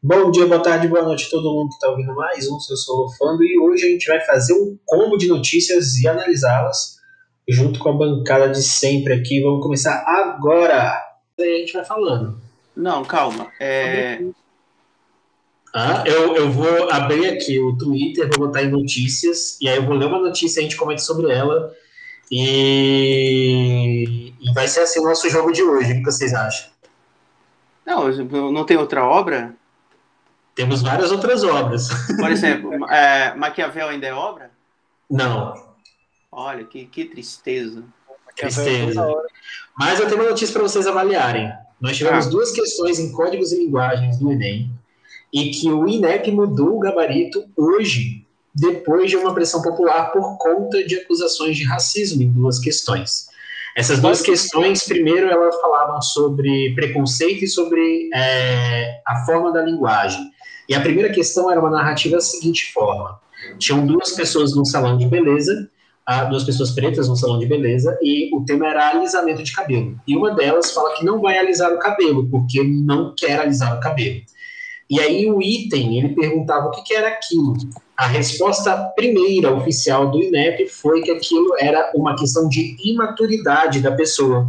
Bom dia, boa tarde, boa noite a todo mundo que está ouvindo mais um Seu Solofando e hoje a gente vai fazer um combo de notícias e analisá-las junto com a bancada de sempre aqui. Vamos começar agora. E aí a gente vai falando. Não, calma. É... Ah, eu, eu vou abrir aqui o Twitter, vou botar em notícias e aí eu vou ler uma notícia e a gente comenta sobre ela. E, e vai ser assim o nosso jogo de hoje. O que vocês acham? Não, não tem outra obra? Temos várias outras obras. Por exemplo, é, Maquiavel ainda é obra? Não. Olha, que, que tristeza. Tristeza. Mas eu tenho uma notícia para vocês avaliarem. Nós tivemos ah. duas questões em códigos e linguagens do Enem e que o INEP mudou o gabarito hoje, depois de uma pressão popular por conta de acusações de racismo em duas questões. Essas duas questões, primeiro, elas falavam sobre preconceito e sobre é, a forma da linguagem. E a primeira questão era uma narrativa da seguinte forma: tinham duas pessoas num salão de beleza, duas pessoas pretas num salão de beleza, e o tema era alisamento de cabelo. E uma delas fala que não vai alisar o cabelo, porque não quer alisar o cabelo. E aí o item, ele perguntava o que, que era aquilo. A resposta primeira oficial do INEP foi que aquilo era uma questão de imaturidade da pessoa.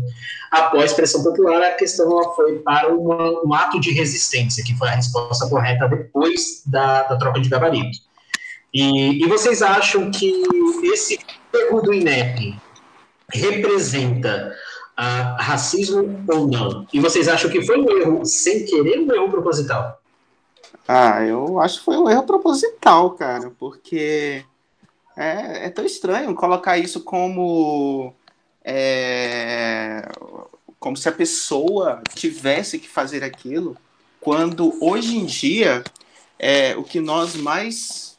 Após pressão popular, a questão foi para uma, um ato de resistência, que foi a resposta correta depois da, da troca de gabarito. E, e vocês acham que esse erro do INEP representa uh, racismo ou não? E vocês acham que foi um erro sem querer ou um erro proposital? Ah, eu acho que foi um erro proposital, cara, porque é, é tão estranho colocar isso como é, como se a pessoa tivesse que fazer aquilo, quando hoje em dia é, o que nós mais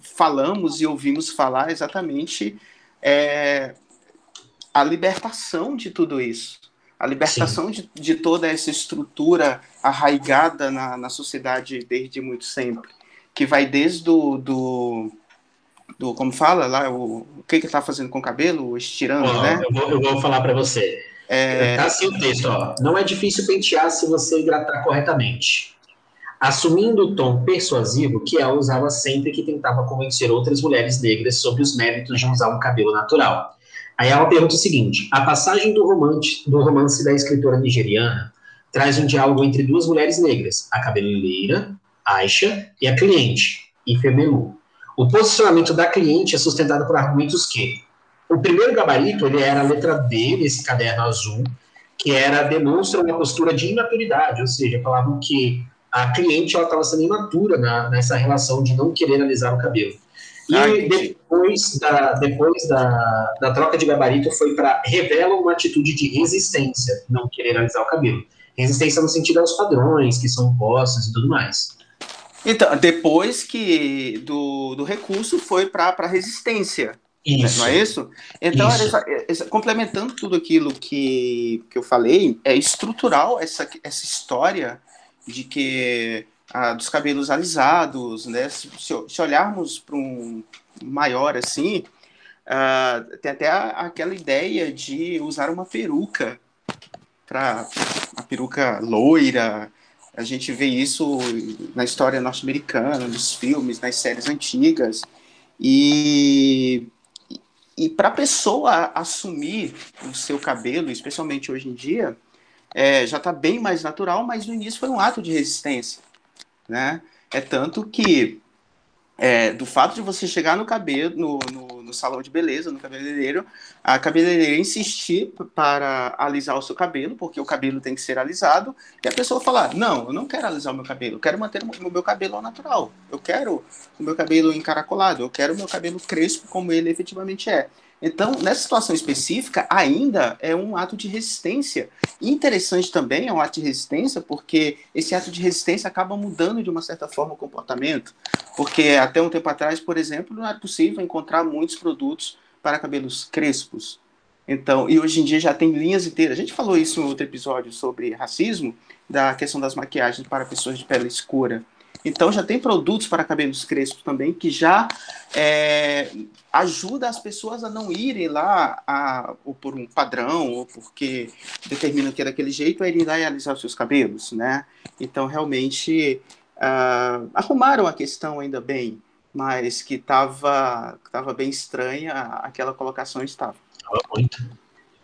falamos e ouvimos falar exatamente é a libertação de tudo isso a libertação de, de, toda essa estrutura arraigada na, na sociedade desde muito sempre, que vai desde do, do, do como fala lá, o, o que que está fazendo com o cabelo, estirando, oh, né? Eu vou, eu vou falar para você. É... Tá assim o texto, ó. Não é difícil pentear se você hidratar corretamente. Assumindo o tom persuasivo que ela usava sempre que tentava convencer outras mulheres negras sobre os méritos de usar um cabelo natural. Aí ela pergunta o seguinte: a passagem do romance, do romance da escritora nigeriana traz um diálogo entre duas mulheres negras, a cabeleireira, Aisha, e a cliente, Ifemelu. O posicionamento da cliente é sustentado por argumentos que o primeiro gabarito ele era a letra D nesse caderno azul, que era demonstra uma postura de imaturidade, ou seja, falavam que a cliente ela estava sendo imatura na, nessa relação de não querer alisar o cabelo. E ah, depois, da, depois da, da troca de gabarito foi para revela uma atitude de resistência, não querer alisar o cabelo. Resistência no sentido aos padrões que são postos e tudo mais. Então, depois que do, do recurso foi para a resistência. Isso. Não é isso? Então, isso. Essa, essa, complementando tudo aquilo que, que eu falei, é estrutural essa, essa história de que dos cabelos alisados, né? Se, se olharmos para um maior assim, ah, tem até a, aquela ideia de usar uma peruca para a peruca loira. A gente vê isso na história norte-americana, nos filmes, nas séries antigas. E, e para a pessoa assumir o seu cabelo, especialmente hoje em dia, é, já está bem mais natural, mas no início foi um ato de resistência né? É tanto que é, do fato de você chegar no cabelo, no, no, no, salão de beleza, no cabeleireiro, a cabeleireira insistir para alisar o seu cabelo, porque o cabelo tem que ser alisado, e a pessoa falar, não, eu não quero alisar o meu cabelo, eu quero manter o meu cabelo ao natural, eu quero o meu cabelo encaracolado, eu quero o meu cabelo crespo como ele efetivamente é. Então, nessa situação específica, ainda é um ato de resistência. Interessante também é um ato de resistência, porque esse ato de resistência acaba mudando de uma certa forma o comportamento. Porque até um tempo atrás, por exemplo, não era possível encontrar muitos produtos para cabelos crespos. Então, e hoje em dia já tem linhas inteiras. A gente falou isso em outro episódio sobre racismo, da questão das maquiagens para pessoas de pele escura. Então já tem produtos para cabelos crespos também que já é, ajuda as pessoas a não irem lá a, ou por um padrão ou porque determinam que é daquele jeito, a irem lá e alisar os seus cabelos, né? Então realmente uh, arrumaram a questão ainda bem, mas que estava tava bem estranha, aquela colocação estava. Muito.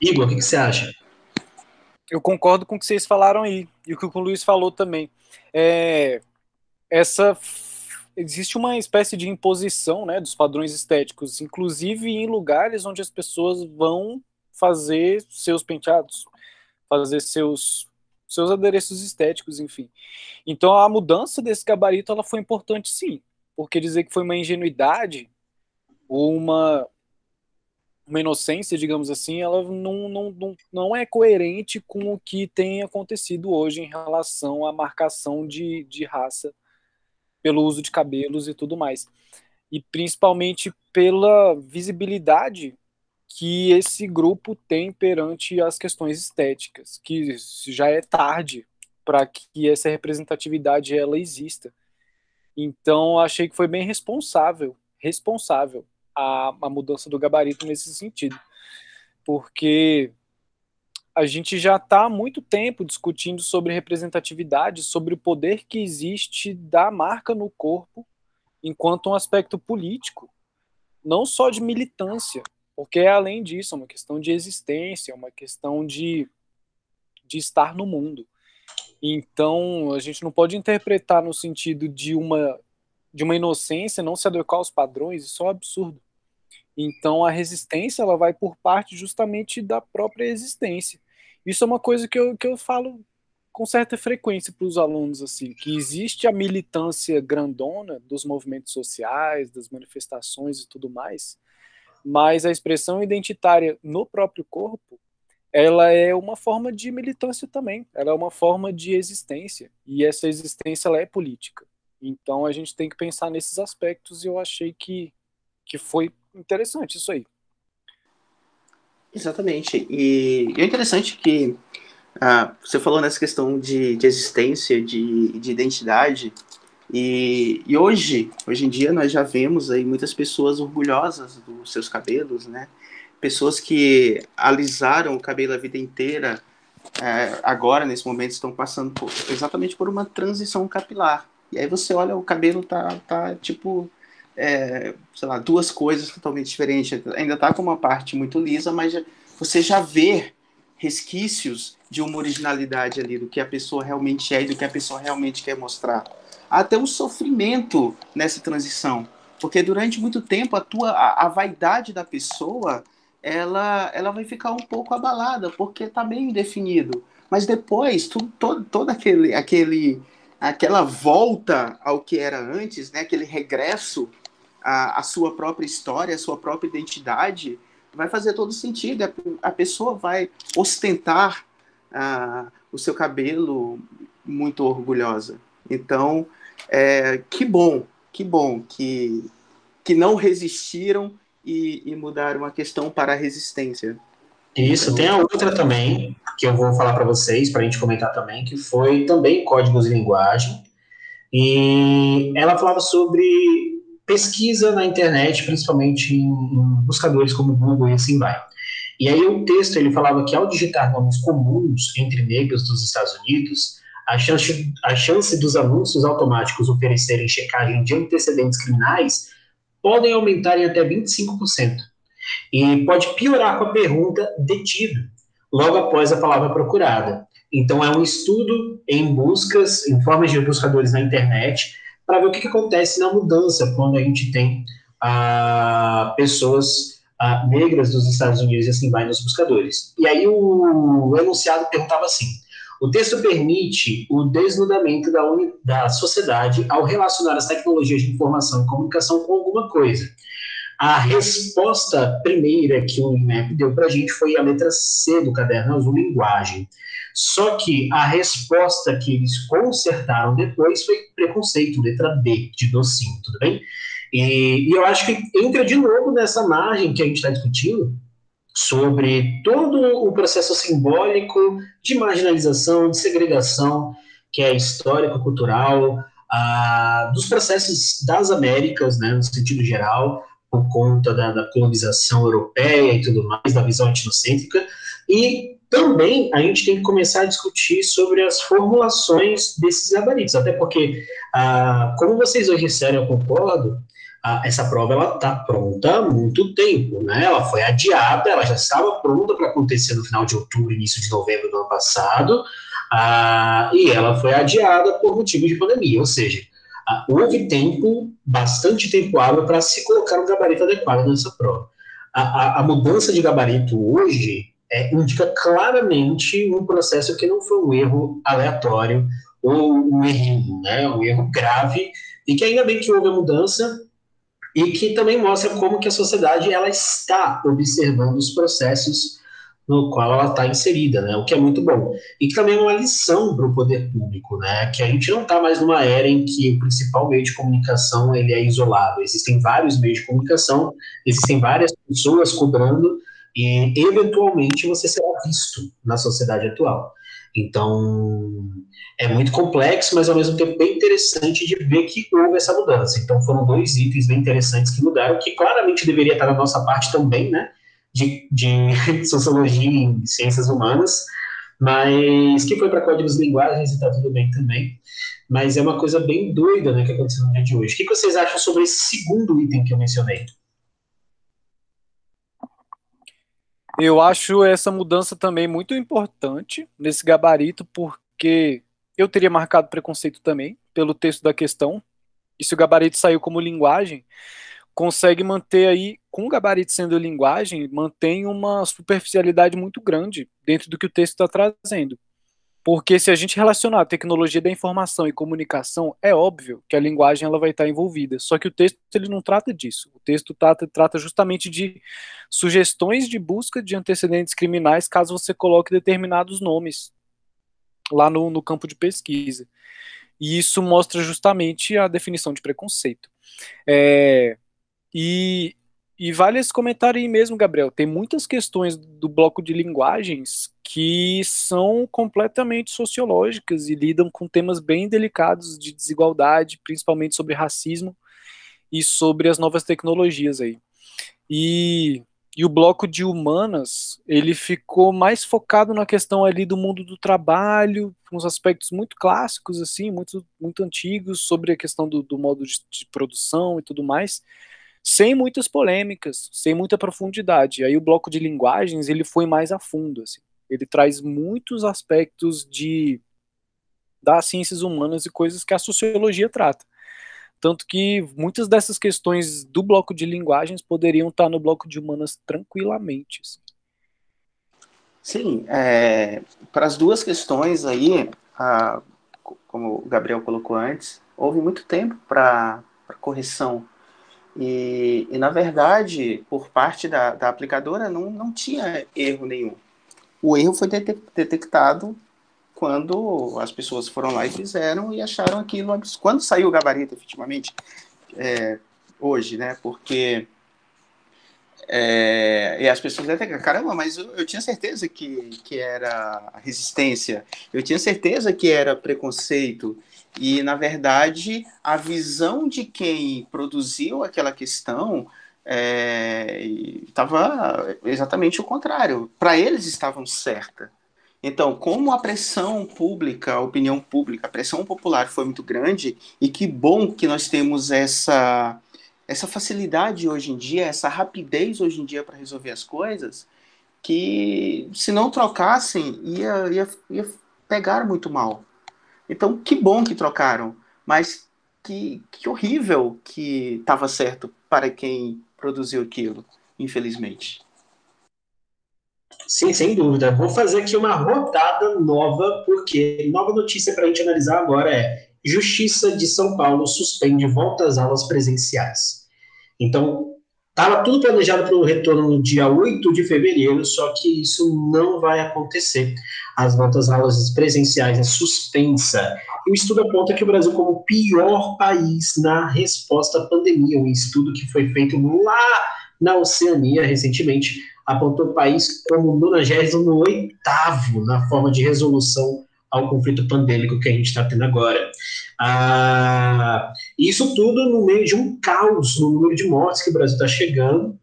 Igor, o que, que você acha? Eu concordo com o que vocês falaram aí, e o que o Luiz falou também. É, essa existe uma espécie de imposição né, dos padrões estéticos, inclusive em lugares onde as pessoas vão fazer seus penteados, fazer seus seus adereços estéticos, enfim. Então a mudança desse gabarito ela foi importante sim, porque dizer que foi uma ingenuidade uma uma inocência, digamos assim, ela não, não, não, não é coerente com o que tem acontecido hoje em relação à marcação de, de raça pelo uso de cabelos e tudo mais. E principalmente pela visibilidade que esse grupo tem perante as questões estéticas, que já é tarde para que essa representatividade ela exista. Então achei que foi bem responsável, responsável a, a mudança do gabarito nesse sentido, porque a gente já está há muito tempo discutindo sobre representatividade, sobre o poder que existe da marca no corpo enquanto um aspecto político, não só de militância, porque é além disso, é uma questão de existência, é uma questão de, de estar no mundo. Então, a gente não pode interpretar no sentido de uma de uma inocência não se adequar aos padrões, isso é um absurdo. Então, a resistência ela vai por parte justamente da própria existência. Isso é uma coisa que eu, que eu falo com certa frequência para os alunos, assim, que existe a militância grandona dos movimentos sociais, das manifestações e tudo mais, mas a expressão identitária no próprio corpo, ela é uma forma de militância também, ela é uma forma de existência, e essa existência ela é política. Então a gente tem que pensar nesses aspectos e eu achei que, que foi interessante isso aí. Exatamente. E, e é interessante que ah, você falou nessa questão de, de existência, de, de identidade, e, e, hoje, hoje em dia, nós já vemos aí muitas pessoas orgulhosas dos seus cabelos, né? Pessoas que alisaram o cabelo a vida inteira, é, agora, nesse momento, estão passando por, exatamente por uma transição capilar. E aí você olha, o cabelo tá, tá tipo, é, sei lá, duas coisas totalmente diferentes. Ainda tá com uma parte muito lisa, mas você já vê resquícios de uma originalidade ali, do que a pessoa realmente é e do que a pessoa realmente quer mostrar até um sofrimento nessa transição. Porque durante muito tempo a tua a, a vaidade da pessoa ela, ela vai ficar um pouco abalada, porque está bem definido. Mas depois, tudo, todo, todo aquele, aquele, aquela volta ao que era antes, né, aquele regresso à, à sua própria história, à sua própria identidade, vai fazer todo sentido. A, a pessoa vai ostentar uh, o seu cabelo muito orgulhosa. Então, é, que bom, que bom que, que não resistiram e, e mudaram a questão para a resistência. Isso, tem a outra também, que eu vou falar para vocês, para a gente comentar também, que foi também códigos de linguagem. E ela falava sobre pesquisa na internet, principalmente em, em buscadores como Google e assim vai. E aí o texto ele falava que ao digitar nomes comuns entre negros dos Estados Unidos, a chance, a chance dos anúncios automáticos oferecerem checagem de antecedentes criminais podem aumentar em até 25%. E pode piorar com a pergunta detido, logo após a palavra procurada. Então, é um estudo em buscas, em formas de buscadores na internet, para ver o que, que, acontece na mudança quando a gente tem ah, pessoas ah, negras dos Estados Unidos e assim vai nos buscadores. E aí o, o enunciado perguntava assim: o texto permite o desnudamento da, da sociedade ao relacionar as tecnologias de informação e comunicação com alguma coisa. A resposta primeira que o INEP deu para a gente foi a letra C do caderno azul, linguagem. Só que a resposta que eles consertaram depois foi preconceito, letra B, de docinho, tudo bem? E, e eu acho que entra de novo nessa margem que a gente está discutindo, sobre todo o processo simbólico de marginalização, de segregação, que é histórico-cultural, ah, dos processos das Américas, né, no sentido geral, por conta da, da, colonização europeia e tudo mais, da visão etnocêntrica, e também a gente tem que começar a discutir sobre as formulações desses gabaritos, até porque, ah, como vocês hoje disseram, eu concordo, ah, essa prova ela está pronta há muito tempo, né? Ela foi adiada, ela já estava pronta para acontecer no final de outubro, início de novembro do ano passado, ah, e ela foi adiada por motivo de pandemia, ou seja, houve tempo, bastante tempo hábil para se colocar um gabarito adequado nessa prova. A, a, a mudança de gabarito hoje é, indica claramente um processo que não foi um erro aleatório ou um erro, né, um erro grave, e que ainda bem que houve a mudança e que também mostra como que a sociedade ela está observando os processos no qual ela está inserida, né? O que é muito bom. E que também é uma lição para o poder público, né? Que a gente não está mais numa era em que o principal meio de comunicação ele é isolado. Existem vários meios de comunicação, existem várias pessoas cobrando e eventualmente você será visto na sociedade atual. Então é muito complexo, mas ao mesmo tempo bem interessante de ver que houve essa mudança. Então foram dois itens bem interessantes que mudaram, que claramente deveria estar na nossa parte também, né? De, de sociologia e ciências humanas, mas que foi para códigos de linguagens e está tudo bem também. Mas é uma coisa bem doida né, que aconteceu no dia de hoje. O que vocês acham sobre esse segundo item que eu mencionei? Eu acho essa mudança também muito importante nesse gabarito, porque eu teria marcado preconceito também pelo texto da questão. E se o gabarito saiu como linguagem, consegue manter aí, com o gabarito sendo linguagem, mantém uma superficialidade muito grande dentro do que o texto está trazendo. Porque se a gente relacionar a tecnologia da informação e comunicação, é óbvio que a linguagem ela vai estar envolvida. Só que o texto ele não trata disso. O texto trata, trata justamente de sugestões de busca de antecedentes criminais caso você coloque determinados nomes lá no, no campo de pesquisa. E isso mostra justamente a definição de preconceito. É, e, e vale esse comentário aí mesmo, Gabriel. Tem muitas questões do bloco de linguagens que são completamente sociológicas e lidam com temas bem delicados de desigualdade, principalmente sobre racismo e sobre as novas tecnologias aí. E, e o bloco de humanas, ele ficou mais focado na questão ali do mundo do trabalho, uns aspectos muito clássicos, assim, muito, muito antigos, sobre a questão do, do modo de, de produção e tudo mais, sem muitas polêmicas, sem muita profundidade. Aí o bloco de linguagens ele foi mais a fundo, assim. Ele traz muitos aspectos de das ciências humanas e coisas que a sociologia trata. Tanto que muitas dessas questões do bloco de linguagens poderiam estar no bloco de humanas tranquilamente. Assim. Sim, é, para as duas questões aí, a, como o Gabriel colocou antes, houve muito tempo para correção e, e, na verdade, por parte da, da aplicadora, não, não tinha erro nenhum. O erro foi detectado quando as pessoas foram lá e fizeram e acharam aquilo. Quando saiu o gabarito, efetivamente, é, hoje, né? Porque. É, e as pessoas até caramba, mas eu, eu, tinha certeza que, que era resistência, eu tinha certeza que era preconceito, e, na verdade, a visão de quem produziu aquela questão estava é, exatamente o contrário. Para eles estavam certa. Então, como a pressão pública, a opinião pública, a pressão popular foi muito grande, e que bom que nós temos essa, essa facilidade hoje em dia, essa rapidez hoje em dia para resolver as coisas, que se não trocassem, ia, ia, ia pegar muito mal. Então, que bom que trocaram, mas que, que horrível que estava certo para quem produziu aquilo, infelizmente. Sim, sem dúvida. Vou fazer aqui uma rodada nova, porque nova notícia para a gente analisar agora é Justiça de São Paulo suspende volta às aulas presenciais. Então, Estava tudo planejado para o retorno no dia 8 de fevereiro, só que isso não vai acontecer. As voltas aulas presenciais é suspensa. E o estudo aponta que o Brasil como o pior país na resposta à pandemia. Um estudo que foi feito lá na Oceania recentemente apontou o país como o 98 na forma de resolução ao conflito pandêmico que a gente está tendo agora. Ah, isso tudo no meio de um caos no número de mortes que o Brasil está chegando,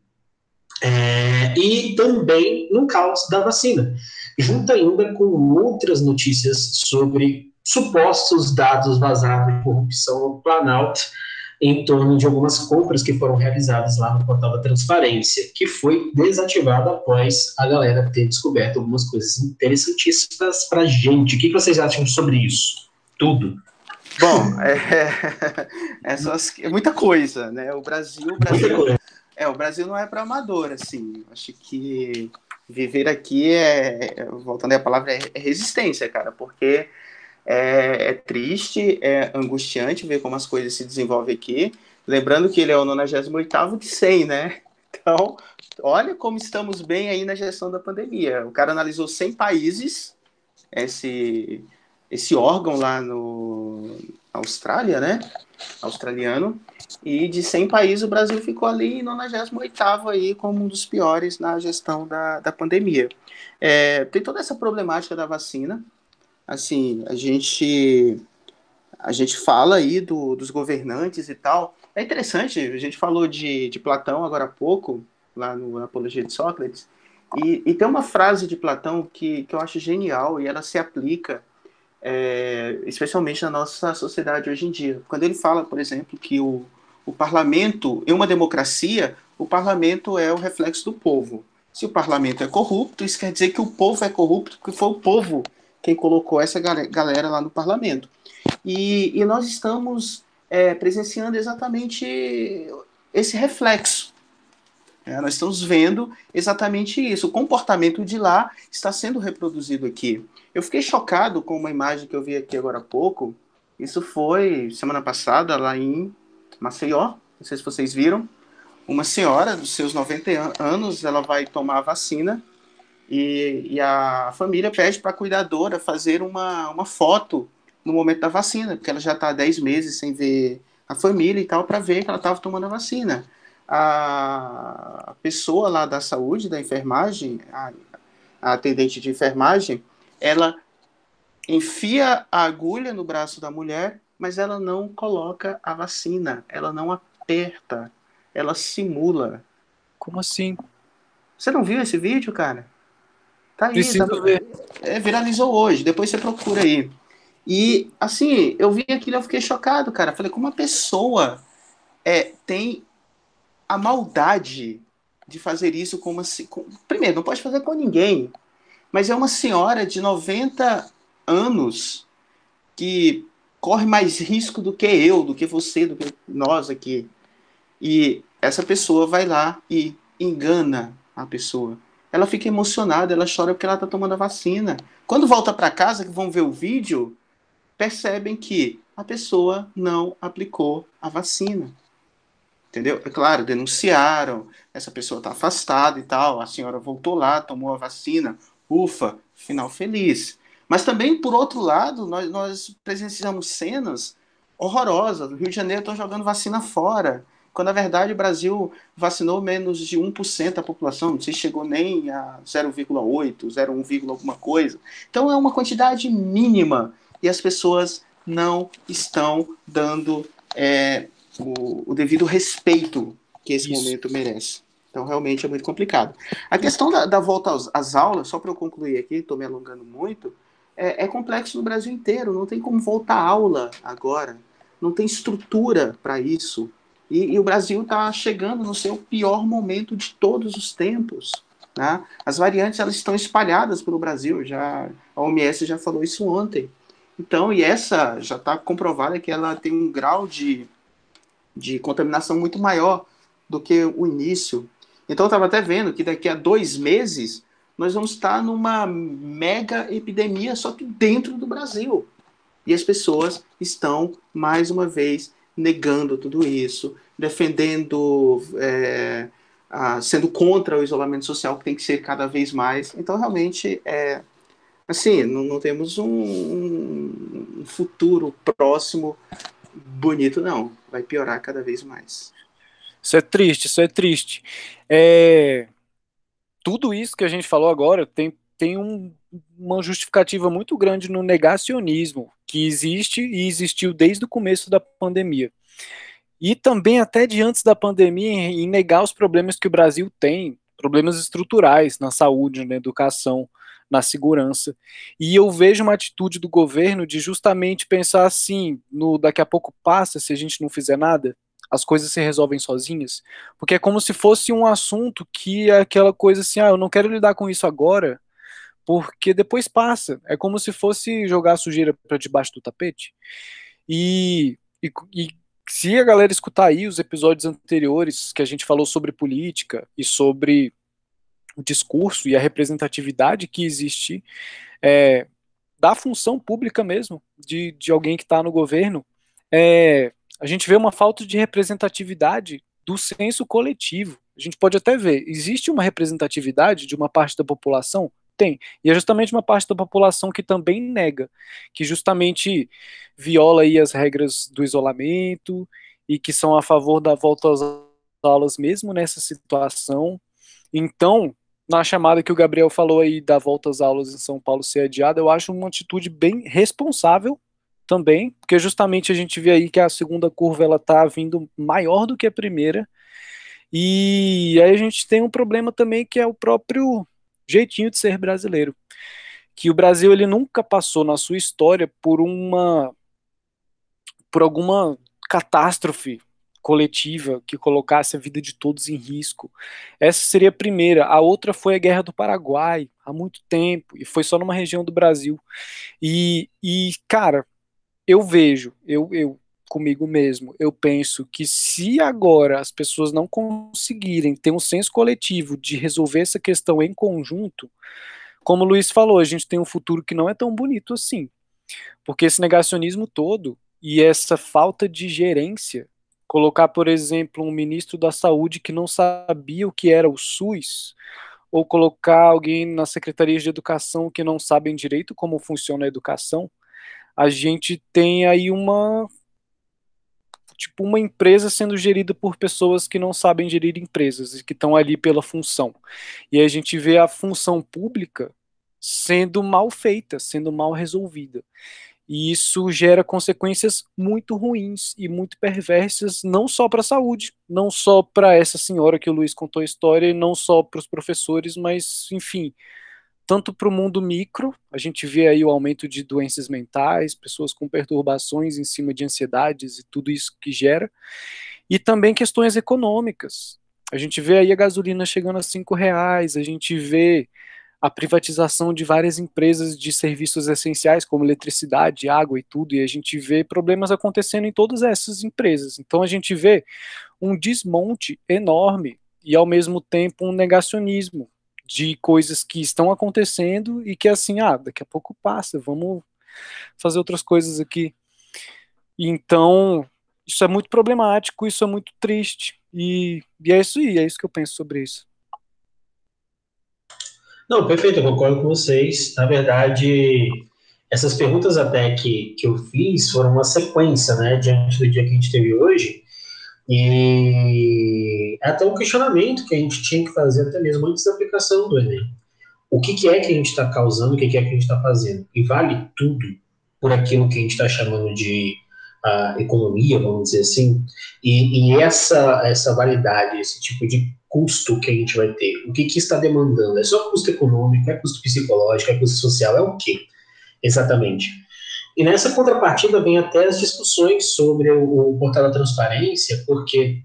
é, e também no caos da vacina. junto ainda com outras notícias sobre supostos dados vazados de corrupção no Planalto em torno de algumas compras que foram realizadas lá no portal da transparência, que foi desativado após a galera ter descoberto algumas coisas interessantíssimas para a gente. O que vocês acham sobre isso? Tudo. Bom, é, é, é muita coisa, né? O Brasil, o Brasil, é, o Brasil não é para amador, assim. Acho que viver aqui é, voltando à palavra, é, é resistência, cara, porque é, é, triste, é angustiante ver como as coisas se desenvolvem aqui. Lembrando que ele é o 98 de 100, né? Então, olha como estamos bem aí na gestão da pandemia. O cara analisou 100 países, esse, esse órgão lá no Austrália, né? Australiano. E de 100 países, o Brasil ficou ali em 98 aí como um dos piores na gestão da, da pandemia. É, tem toda essa problemática da vacina, assim, a gente a gente fala aí do, dos governantes e tal. É interessante, a gente falou de, de Platão agora há pouco, lá no na Apologia de Sócrates, e, e tem uma frase de Platão que, que eu acho genial e ela se aplica é, especialmente na nossa sociedade hoje em dia. Quando ele fala, por exemplo, que o, o parlamento, em uma democracia, o parlamento é o reflexo do povo. Se o parlamento é corrupto, isso quer dizer que o povo é corrupto, porque foi o povo quem colocou essa galera lá no parlamento. E, e nós estamos é, presenciando exatamente esse reflexo. É, nós estamos vendo exatamente isso. O comportamento de lá está sendo reproduzido aqui. Eu fiquei chocado com uma imagem que eu vi aqui agora há pouco. Isso foi semana passada lá em Maceió. Não sei se vocês viram. Uma senhora dos seus 90 anos, ela vai tomar a vacina e, e a família pede para a cuidadora fazer uma, uma foto no momento da vacina, porque ela já está há 10 meses sem ver a família e tal, para ver que ela estava tomando a vacina. A pessoa lá da saúde, da enfermagem, a, a atendente de enfermagem, ela enfia a agulha no braço da mulher, mas ela não coloca a vacina, ela não aperta, ela simula. Como assim? Você não viu esse vídeo, cara? Tá aí, tá, ver. É, viralizou hoje, depois você procura aí. E, assim, eu vi aquilo e eu fiquei chocado, cara. Falei, como uma pessoa é, tem a maldade de fazer isso com uma. Com, primeiro, não pode fazer com ninguém, mas é uma senhora de 90 anos que corre mais risco do que eu, do que você, do que nós aqui. E essa pessoa vai lá e engana a pessoa ela fica emocionada, ela chora porque ela está tomando a vacina. Quando volta para casa, que vão ver o vídeo, percebem que a pessoa não aplicou a vacina. Entendeu? É claro, denunciaram, essa pessoa está afastada e tal, a senhora voltou lá, tomou a vacina, ufa, final feliz. Mas também, por outro lado, nós, nós presenciamos cenas horrorosas. No Rio de Janeiro estão jogando vacina fora quando na verdade o Brasil vacinou menos de 1% da população, não sei se chegou nem a 0,8, 0,1, alguma coisa. Então é uma quantidade mínima e as pessoas não estão dando é, o, o, devido respeito que esse Isso. momento merece. Então realmente é muito complicado. A questão da, da volta às, aulas, só para eu concluir aqui, estou me alongando muito, é, é complexo no Brasil inteiro, não tem como voltar à aula agora, não tem estrutura para isso. E, e o Brasil está chegando no seu pior momento de todos os tempos. Né? As variantes elas estão espalhadas pelo Brasil, já a OMS já falou isso ontem. Então, e essa já está comprovada que ela tem um grau de, de contaminação muito maior do que o início. Então, eu estava até vendo que daqui a dois meses nós vamos estar numa mega epidemia, só que dentro do Brasil. E as pessoas estão, mais uma vez, negando tudo isso, defendendo, é, a, sendo contra o isolamento social, que tem que ser cada vez mais. Então, realmente, é, assim, não, não temos um, um, futuro próximo bonito, não. Vai piorar cada vez mais. Isso é triste, isso é triste. É... Tudo isso que a gente falou agora tem, tem um, uma justificativa muito grande no negacionismo que existe e existiu desde o começo da pandemia. E também até de antes da pandemia em negar os problemas que o Brasil tem, problemas estruturais na saúde, na educação. na segurança. E eu vejo uma atitude do governo de justamente pensar assim, no daqui a pouco passa se a gente não fizer nada, as coisas se resolvem sozinhas, porque é como se fosse um assunto que é aquela coisa assim, ah, eu não quero lidar com isso agora, porque depois passa. É como se fosse jogar sujeira para debaixo do tapete. E, e, e se a galera escutar aí os episódios anteriores que a gente falou sobre política e sobre o discurso e a representatividade que existe é, da função pública mesmo, de, de alguém que está no governo, é, a gente vê uma falta de representatividade do senso coletivo. A gente pode até ver, existe uma representatividade de uma parte da população? Tem. E é justamente uma parte da população que também nega, que justamente viola aí as regras do isolamento e que são a favor da volta às aulas mesmo nessa situação. Então, na chamada que o Gabriel falou aí da volta às aulas em São Paulo ser adiada, eu acho uma atitude bem responsável também, porque justamente a gente vê aí que a segunda curva ela tá vindo maior do que a primeira. E aí a gente tem um problema também que é o próprio jeitinho de ser brasileiro. Que o Brasil ele nunca passou na sua história por uma por alguma catástrofe coletiva que colocasse a vida de todos em risco. Essa seria a primeira. A outra foi a Guerra do Paraguai, há muito tempo, e foi só numa região do Brasil. E, e cara, eu vejo, eu, eu comigo mesmo, eu penso que se agora as pessoas não conseguirem ter um senso coletivo de resolver essa questão em conjunto, como o Luiz falou, a gente tem um futuro que não é tão bonito assim. Porque esse negacionismo todo e essa falta de gerência, colocar, por exemplo, um ministro da saúde que não sabia o que era o SUS, ou colocar alguém na secretaria de educação que não sabem direito como funciona a educação, a gente tem aí uma tipo uma empresa sendo gerida por pessoas que não sabem gerir empresas e que estão ali pela função. E a gente vê a função pública sendo mal feita, sendo mal resolvida. E isso gera consequências muito ruins e muito perversas, não só para a saúde, não só para essa senhora que o Luiz contou a história, e não só para os professores, mas, enfim, tanto para o mundo micro, a gente vê aí o aumento de doenças mentais, pessoas com perturbações em cima de ansiedades e tudo isso que gera, e também questões econômicas. A gente vê aí a gasolina chegando a cinco reais, a gente vê a privatização de várias empresas de serviços essenciais, como eletricidade, água e tudo, e a gente vê problemas acontecendo em todas essas empresas. Então a gente vê um desmonte enorme e ao mesmo tempo um negacionismo de coisas que estão acontecendo e que assim, ah, daqui a pouco passa, vamos fazer outras coisas aqui. Então, isso é muito problemático, isso é muito triste. E, e é isso aí, é isso que eu penso sobre isso. Não, perfeito, eu concordo com vocês. Na verdade, essas perguntas até que, que eu fiz foram uma sequência, né, diante do dia que a gente teve hoje. E é até um questionamento que a gente tinha que fazer até mesmo antes da aplicação do Enem. O que, que é que a gente está causando, o que, que é que a gente está fazendo? E vale tudo por aquilo que a gente está chamando de uh, economia, vamos dizer assim. E, e, essa, essa validade, esse tipo de custo que a gente vai ter, o que, que está demandando? É só custo econômico, é custo psicológico, é custo social, é o quê? Exatamente. E nessa contrapartida vem até as discussões sobre o, o portal da transparência, porque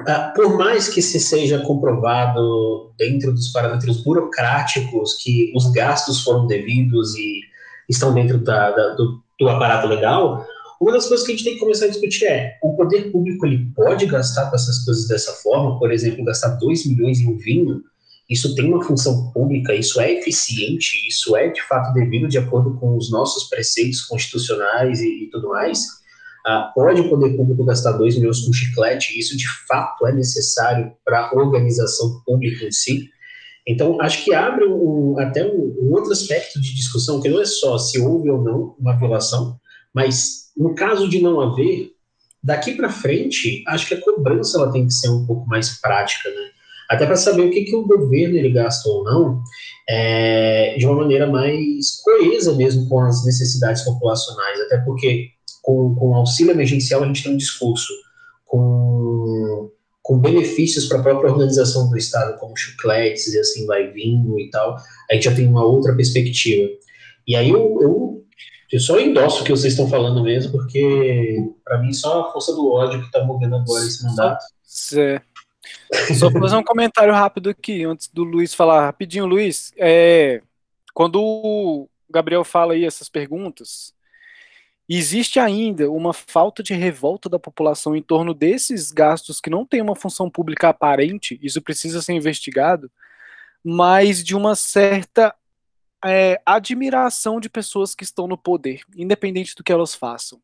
ah, por mais que se seja comprovado dentro dos parâmetros burocráticos que os gastos foram devidos e estão dentro da, da, do, do, aparato legal, uma das coisas que a gente tem que começar a discutir é: o poder público ele pode gastar com essas coisas dessa forma? Por exemplo, gastar 2 milhões em vinho isso tem uma função pública, isso é eficiente, isso é de fato devido de acordo com os nossos preceitos constitucionais e, e tudo mais. Ah, pode o poder público gastar 2 milhões com chiclete, isso de fato é necessário para a organização pública em si. Então, acho que abre um, até um, um, outro aspecto de discussão, que não é só se houve ou não uma violação, mas no caso de não haver, daqui para frente, acho que a cobrança ela tem que ser um pouco mais prática, né? Até para saber o que, que o governo ele gasta ou não, é, de uma maneira mais coesa mesmo com as necessidades populacionais, até porque com, com auxílio emergencial a gente tem um discurso, com, com benefícios para a própria organização do Estado, como chicletes e assim vai vindo e tal, a gente já tem uma outra perspectiva. E aí eu, eu, eu só endosso o que vocês estão falando mesmo, porque para mim só a força do ódio que está movendo agora esse mandato. Certo. Só fazer um comentário rápido aqui, antes do Luiz falar. Rapidinho, Luiz. É, quando o Gabriel fala aí essas perguntas, existe ainda uma falta de revolta da população em torno desses gastos que não têm uma função pública aparente, isso precisa ser investigado, mas de uma certa é, admiração de pessoas que estão no poder, independente do que elas façam.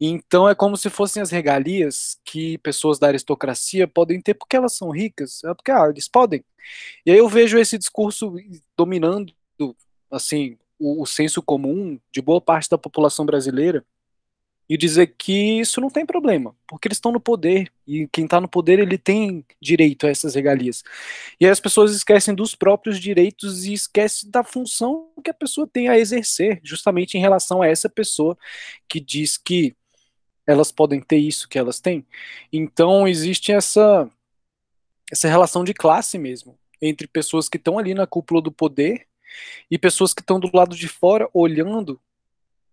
Então é como se fossem as regalias que pessoas da aristocracia podem ter porque elas são ricas, é porque ah, eles podem. E aí eu vejo esse discurso dominando, assim, o, o senso comum de boa parte da população brasileira e dizer que isso não tem problema, porque eles estão no poder e quem está no poder ele tem direito a essas regalias. E aí as pessoas esquecem dos próprios direitos e esquecem da função que a pessoa tem a exercer, justamente em relação a essa pessoa que diz que elas podem ter isso que elas têm. Então existe essa essa relação de classe mesmo entre pessoas que estão ali na cúpula do poder e pessoas que estão do lado de fora olhando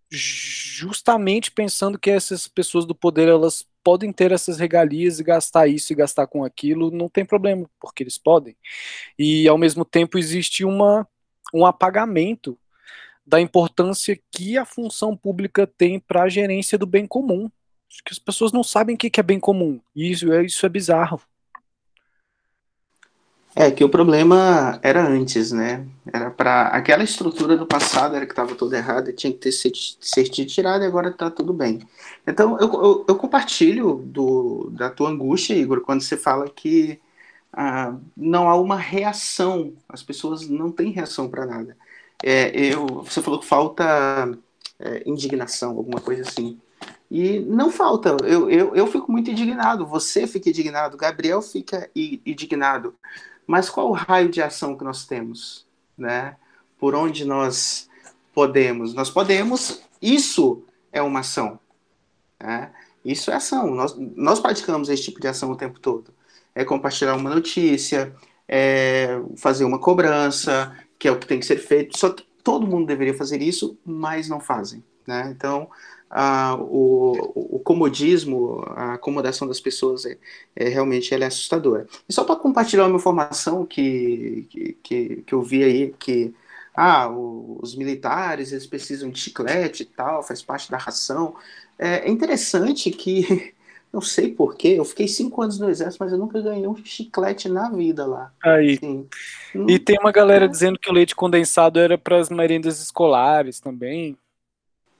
justamente pensando que essas pessoas do poder elas podem ter essas regalias e gastar isso e gastar com aquilo, não tem problema, porque eles podem. E ao mesmo tempo existe uma, um apagamento da importância que a função pública tem para a gerência do bem comum. Que as pessoas não sabem o que é bem comum. E isso, é, isso é bizarro. É que o problema era antes, né? Era para aquela estrutura do passado era que estava toda errada, tinha que ter ser, tirada e agora está tudo bem. Então eu, eu, eu, compartilho do, da tua angústia, Igor, quando você fala que ah, não há uma reação, as pessoas não têm reação para nada. É, eu, você falou que falta é, indignação, alguma coisa assim. E não falta, eu, eu, eu fico muito indignado, você fica indignado, Gabriel fica indignado. Mas qual o raio de ação que nós temos? Né? Por onde nós podemos? Nós podemos, isso é uma ação. Né? Isso é ação. Nós, nós praticamos esse tipo de ação o tempo todo. É compartilhar uma notícia, é fazer uma cobrança, que é o que tem que ser feito. Só que todo mundo deveria fazer isso, mas não fazem. Né? Então, ah, o, o, comodismo, a acomodação das pessoas é, é realmente é assustadora. E só para compartilhar uma informação que, que, que, eu vi aí, que ah, os militares eles precisam de chiclete e tal, faz parte da ração. É, é interessante que, não sei porquê, eu fiquei cinco anos no exército, mas eu nunca ganhei um chiclete na vida lá. Aí. Assim, e tem uma galera dizendo que o leite condensado era para as merendas escolares também.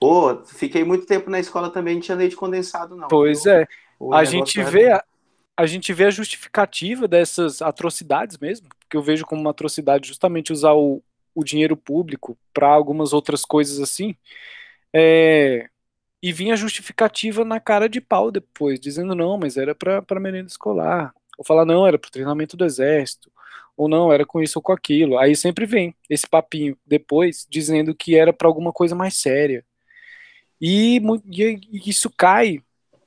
Pô, fiquei muito tempo na escola também, não tinha leite condensado, não. Pois é. a gente vê a, a gente vê a justificativa dessas atrocidades mesmo, que eu vejo como uma atrocidade justamente usar o, o dinheiro público para algumas outras coisas assim. É, e vinha a justificativa na cara de pau depois, dizendo não, mas era para merenda escolar. Ou falar não, era para treinamento do exército. Ou não, era com isso ou com aquilo. Aí sempre vem esse papinho depois dizendo que era para alguma coisa mais séria. E, e, isso cai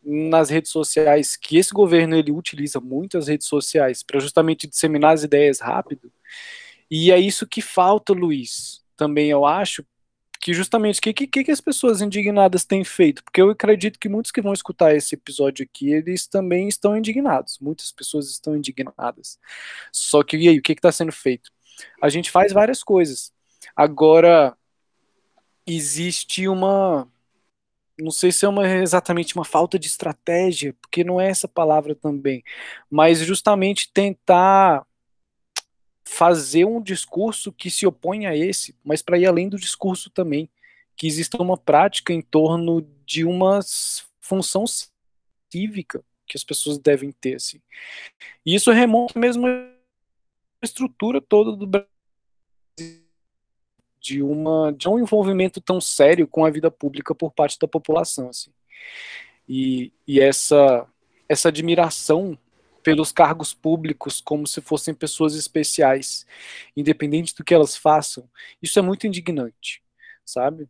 nas redes sociais, que esse governo ele utiliza muito as redes sociais para justamente disseminar as ideias rápido. E é isso que falta, Luiz, também eu acho, que justamente o que, que, que as pessoas indignadas têm feito? Porque eu acredito que muitos que vão escutar esse episódio aqui, eles também estão indignados. Muitas pessoas estão indignadas. Só que e aí, o que está sendo feito? A gente faz várias coisas. Agora, existe uma não sei se é uma, exatamente uma falta de estratégia, porque não é essa palavra também, mas justamente tentar fazer um discurso que se opõe a esse, mas para ir além do discurso também, que exista uma prática em torno de uma função cívica que as pessoas devem ter, assim. E isso remonta mesmo à estrutura toda do Brasil de uma de um envolvimento tão sério com a vida pública por parte da população assim. E, e essa essa admiração pelos cargos públicos como se fossem pessoas especiais, independente do que elas façam, isso é muito indignante, sabe?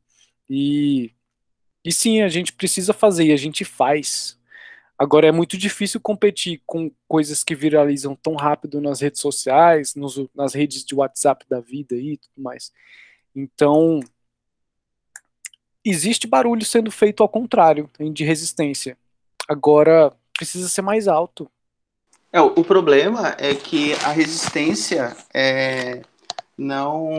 E, e sim, a gente precisa fazer, e a gente faz. Agora é muito difícil competir com coisas que viralizam tão rápido nas redes sociais, nos, nas redes de WhatsApp da vida e tudo mais. Então, existe barulho sendo feito ao contrário, de resistência. Agora, precisa ser mais alto. É, o problema é que a resistência é, não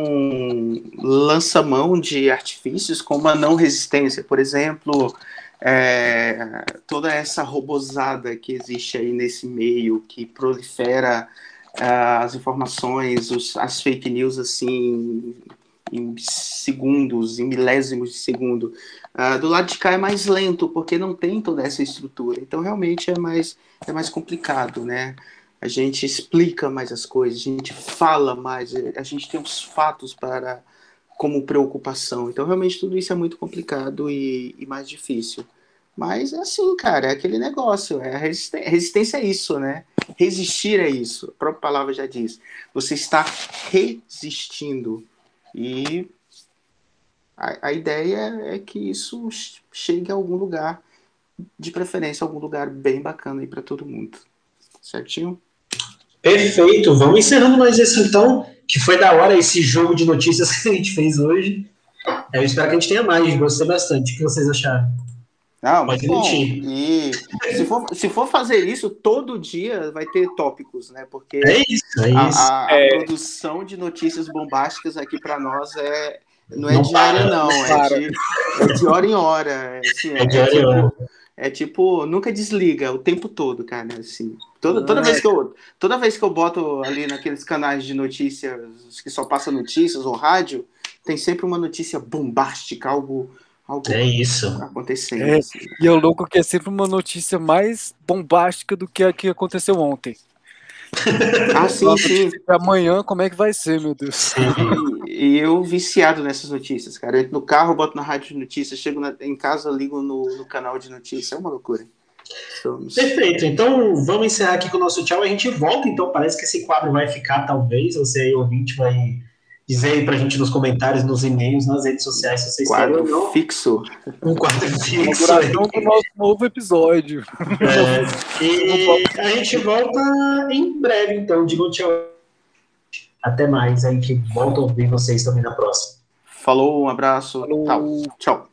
lança mão de artifícios como a não resistência. Por exemplo, é, toda essa robozada que existe aí nesse meio, que prolifera é, as informações, os, as fake news assim em segundos, em milésimos de segundo. Uh, do lado de cá é mais lento, porque não tem toda essa estrutura. Então, realmente é mais, é mais complicado, né? A gente explica mais as coisas, a gente fala mais, a gente tem os fatos para como preocupação. Então, realmente, tudo isso é muito complicado e, e mais difícil. Mas é assim, cara, é aquele negócio. É resistência, resistência é isso, né? Resistir é isso. A própria palavra já diz. Você está resistindo. E a, a ideia é que isso chegue a algum lugar, de preferência, algum lugar bem bacana aí para todo mundo. Certinho? Perfeito. Vamos encerrando mais esse então, que foi da hora esse jogo de notícias que a gente fez hoje. Eu espero que a gente tenha mais, gostei bastante. O que vocês acharam? Não, Pode bom. E se for, se for fazer isso, todo dia vai ter tópicos, né? Porque é isso, é isso. A, a, é... produção de notícias bombásticas aqui para nós é não é não diária, para, não. É de, é de, hora em hora. É, assim, é, é de hora em tipo, hora. É tipo, nunca desliga o tempo todo, cara. Assim, toda, toda, vez que eu, toda vez que eu boto ali naqueles canais de notícias que só passa notícias ou rádio, tem sempre uma notícia bombástica, algo algo é isso. acontecendo. É, assim. E é louco que é sempre uma notícia mais bombástica do que a que aconteceu ontem. ah, sim, sim. Amanhã, como é que vai ser, meu Deus? E, e eu viciado nessas notícias, cara. Eu entro no carro, boto na rádio de notícias, chego na, em casa, ligo no, no canal de notícias. É uma loucura. Perfeito. Então vamos encerrar aqui com o nosso tchau. A gente volta, então. Parece que esse quadro vai ficar, talvez. Você aí, ouvinte, vai Dizer aí pra gente nos comentários, nos e-mails, nas redes sociais, se vocês quadro querem ou não. fixo. Um quadro fixo. Inauguração do nosso novo episódio. É, e a gente volta em breve, então. Digo tchau. Até mais. A gente volta a ouvir vocês também na próxima. Falou, um abraço. Falou. Tchau.